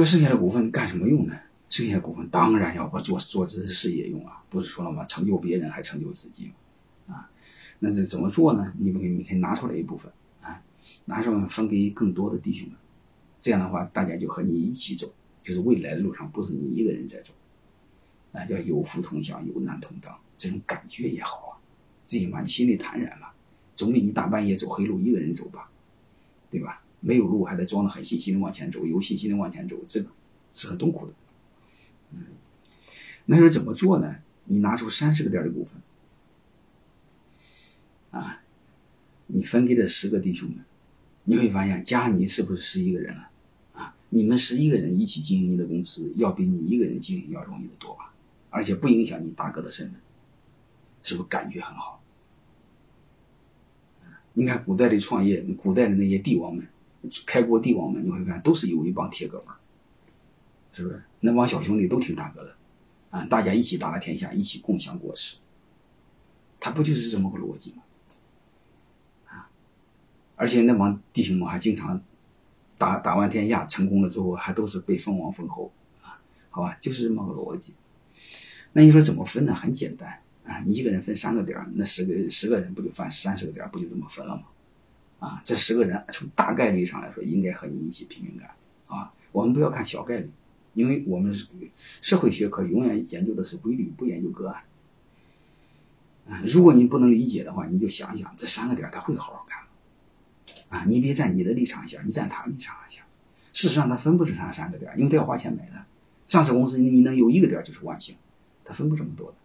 那剩下的股份干什么用呢？剩下的股份当然要把做做这事业用啊，不是说了吗？成就别人还成就自己啊。那这怎么做呢？你们可以你可以拿出来一部分啊，拿出来分给更多的弟兄们，这样的话大家就和你一起走，就是未来的路上不是你一个人在走，啊，叫有福同享，有难同当，这种感觉也好啊，最起码你心里坦然了。总比你大半夜走黑路一个人走吧，对吧？没有路还得装的很信心的往前走，有信心的往前走，这个是很痛苦的。嗯，那是怎么做呢？你拿出三十个点的股份，啊，你分给这十个弟兄们，你会发现加你是不是十一个人了？啊，你们十一个人一起经营你的公司，要比你一个人经营要容易的多吧？而且不影响你大哥的身份，是不是感觉很好？你看古代的创业，古代的那些帝王们，开国帝王们，你会看都是有一帮铁哥们儿，是不是？那帮小兄弟都挺大哥的，啊，大家一起打打天下，一起共享国耻，他不就是这么个逻辑吗？啊，而且那帮弟兄们还经常打打完天下，成功了之后还都是被封王封侯，啊，好吧，就是这么个逻辑。那你说怎么分呢？很简单。啊，你一个人分三个点那十个十个人不就分三十个点不就这么分了吗？啊，这十个人从大概率上来说，应该和你一起拼命干啊。我们不要看小概率，因为我们社会学科永远研究的是规律，不研究个案。啊，如果你不能理解的话，你就想想这三个点他会好好干吗？啊，你别站你的立场下，你站他立场下。事实上，他分不出他三个点因为他要花钱买的。上市公司你能有一个点就是万幸，他分不这么多的，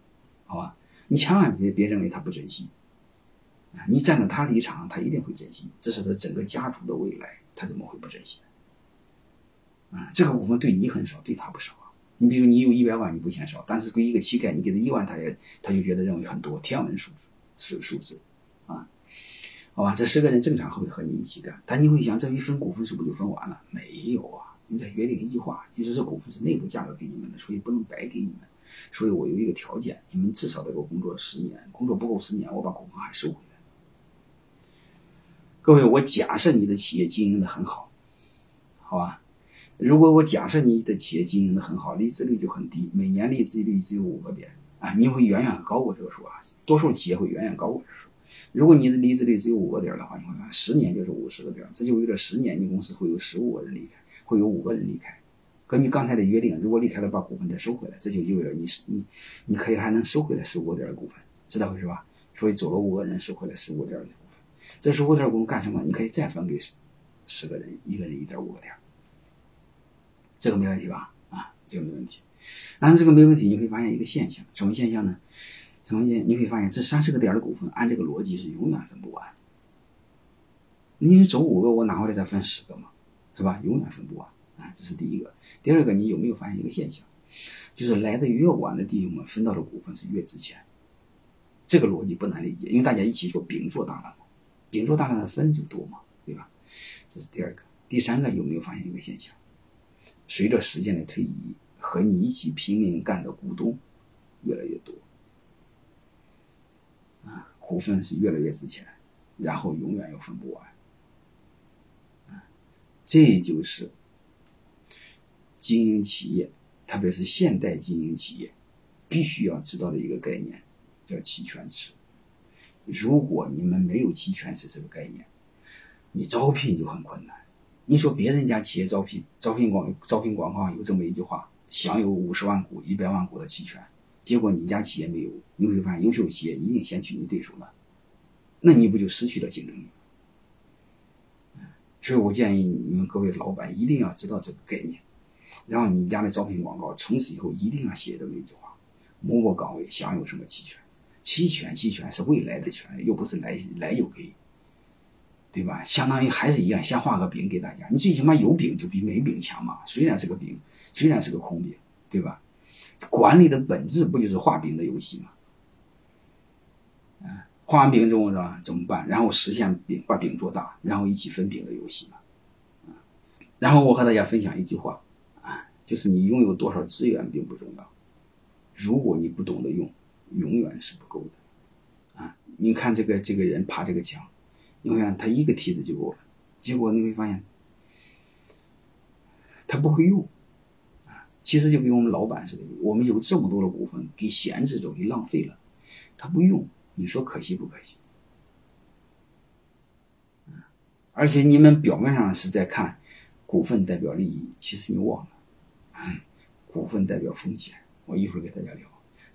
好吧？你千万别别认为他不珍惜，你站在他立场，他一定会珍惜，这是他整个家族的未来，他怎么会不珍惜？啊，这个股份对你很少，对他不少啊。你比如你有一百万，你不嫌少，但是给一个乞丐，你给他一万，他也他就觉得认为很多，天文数字数数字，啊，好吧，这十个人正常会和你一起干，但你会想，这一分股份是不是就分完了？没有啊，你再约定一句话，你说这股份是内部价格给你们的，所以不能白给你们。所以我有一个条件，你们至少得给我工作十年，工作不够十年，我把股份还收回。各位，我假设你的企业经营的很好，好吧？如果我假设你的企业经营的很好，离职率就很低，每年离职率只有五个点啊，你会远远高过这个数啊。多数企业会远远高过这个数。如果你的离职率只有五个点的话，你会看十年就是五十个点，这就意味着十年你公司会有十五个人离开，会有五个人离开。根据刚才的约定，如果离开了，把股份再收回来，这就意味着你是你，你可以还能收回来十五点的股份，知道回事吧？所以走了五个人，收回来十五点的。这十五点股份干什么？你可以再分给十个人，一个人一点五个点，这个没问题吧？啊，这个没问题。按这个没问题，你会发现一个现象，什么现象呢？什么现？你会发现这三十个点的股份，按这个逻辑是永远分不完。你走五个，我拿回来再分十个嘛，是吧？永远分不完。啊，这是第一个。第二个，你有没有发现一个现象，就是来的越晚的弟兄们分到的股份是越值钱。这个逻辑不难理解，因为大家一起做饼做大了嘛，饼做大了的分就多嘛，对吧？这是第二个。第三个，有没有发现一个现象？随着时间的推移，和你一起拼命干的股东越来越多，啊，股份是越来越值钱，然后永远又分不完，啊，这就是。经营企业，特别是现代经营企业，必须要知道的一个概念，叫期权池。如果你们没有期权池这个概念，你招聘就很困难。你说别人家企业招聘，招聘广招聘广告有这么一句话：享有五十万股、一百万股的期权。结果你家企业没有，你会发现优秀企业一定先去你对手了，那你不就失去了竞争力？所以我建议你们各位老板一定要知道这个概念。然后你家的招聘广告从此以后一定要写这么一句话：某某岗位享有什么期权？期权，期权是未来的权，又不是来来有给，对吧？相当于还是一样，先画个饼给大家。你最起码有饼就比没饼强嘛。虽然是个饼，虽然是个空饼，对吧？管理的本质不就是画饼的游戏吗？嗯，画完饼之后是吧？怎么办？然后实现饼，把饼做大，然后一起分饼的游戏嘛。然后我和大家分享一句话。啊就是你拥有多少资源并不重要，如果你不懂得用，永远是不够的。啊，你看这个这个人爬这个墙，永远他一个梯子就够了，结果你会发现他不会用啊，其实就跟我们老板似的，我们有这么多的股份给闲置着，给浪费了，他不用，你说可惜不可惜？而且你们表面上是在看股份代表利益，其实你忘了，股份代表风险。我一会儿给大家聊，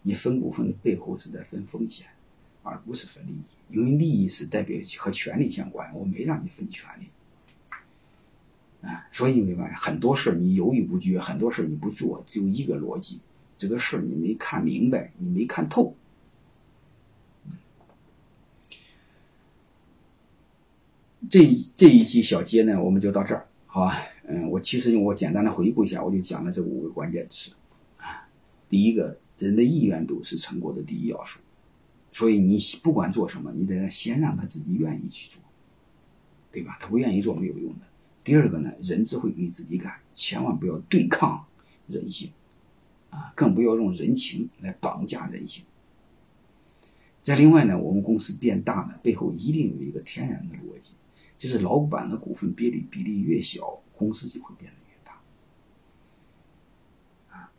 你分股份的背后是在分风险，而不是分利益，因为利益是代表和权利相关，我没让你分权利。啊，所以你明白很多事儿你犹豫不决，很多事儿你不做，只有一个逻辑，这个事儿你没看明白，你没看透。这这一期小结呢，我们就到这儿，好吧？嗯，我其实我简单的回顾一下，我就讲了这五个关键词啊。第一个，人的意愿度是成果的第一要素，所以你不管做什么，你得先让他自己愿意去做，对吧？他不愿意做没有用的。第二个呢，人只会给自己干，千万不要对抗人性，啊，更不要用人情来绑架人性。再另外呢，我们公司变大呢，背后一定有一个天然的逻辑，就是老板的股份比例比例越小，公司就会变大。啊，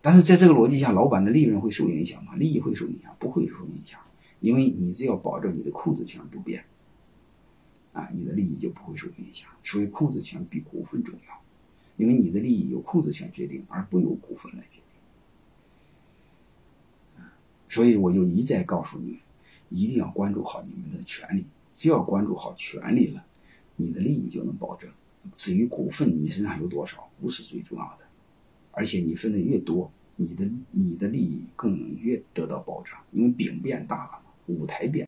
但是在这个逻辑下，老板的利润会受影响吗？利益会受影响？不会受影响，因为你只要保证你的控制权不变。啊，你的利益就不会受影响。所以控制权比股份重要，因为你的利益由控制权决定，而不由股份来决定。所以我就一再告诉你们，一定要关注好你们的权利。只要关注好权利了，你的利益就能保证。至于股份你身上有多少，不是最重要的。而且你分的越多，你的你的利益更能越得到保障，因为饼变大了嘛，舞台变。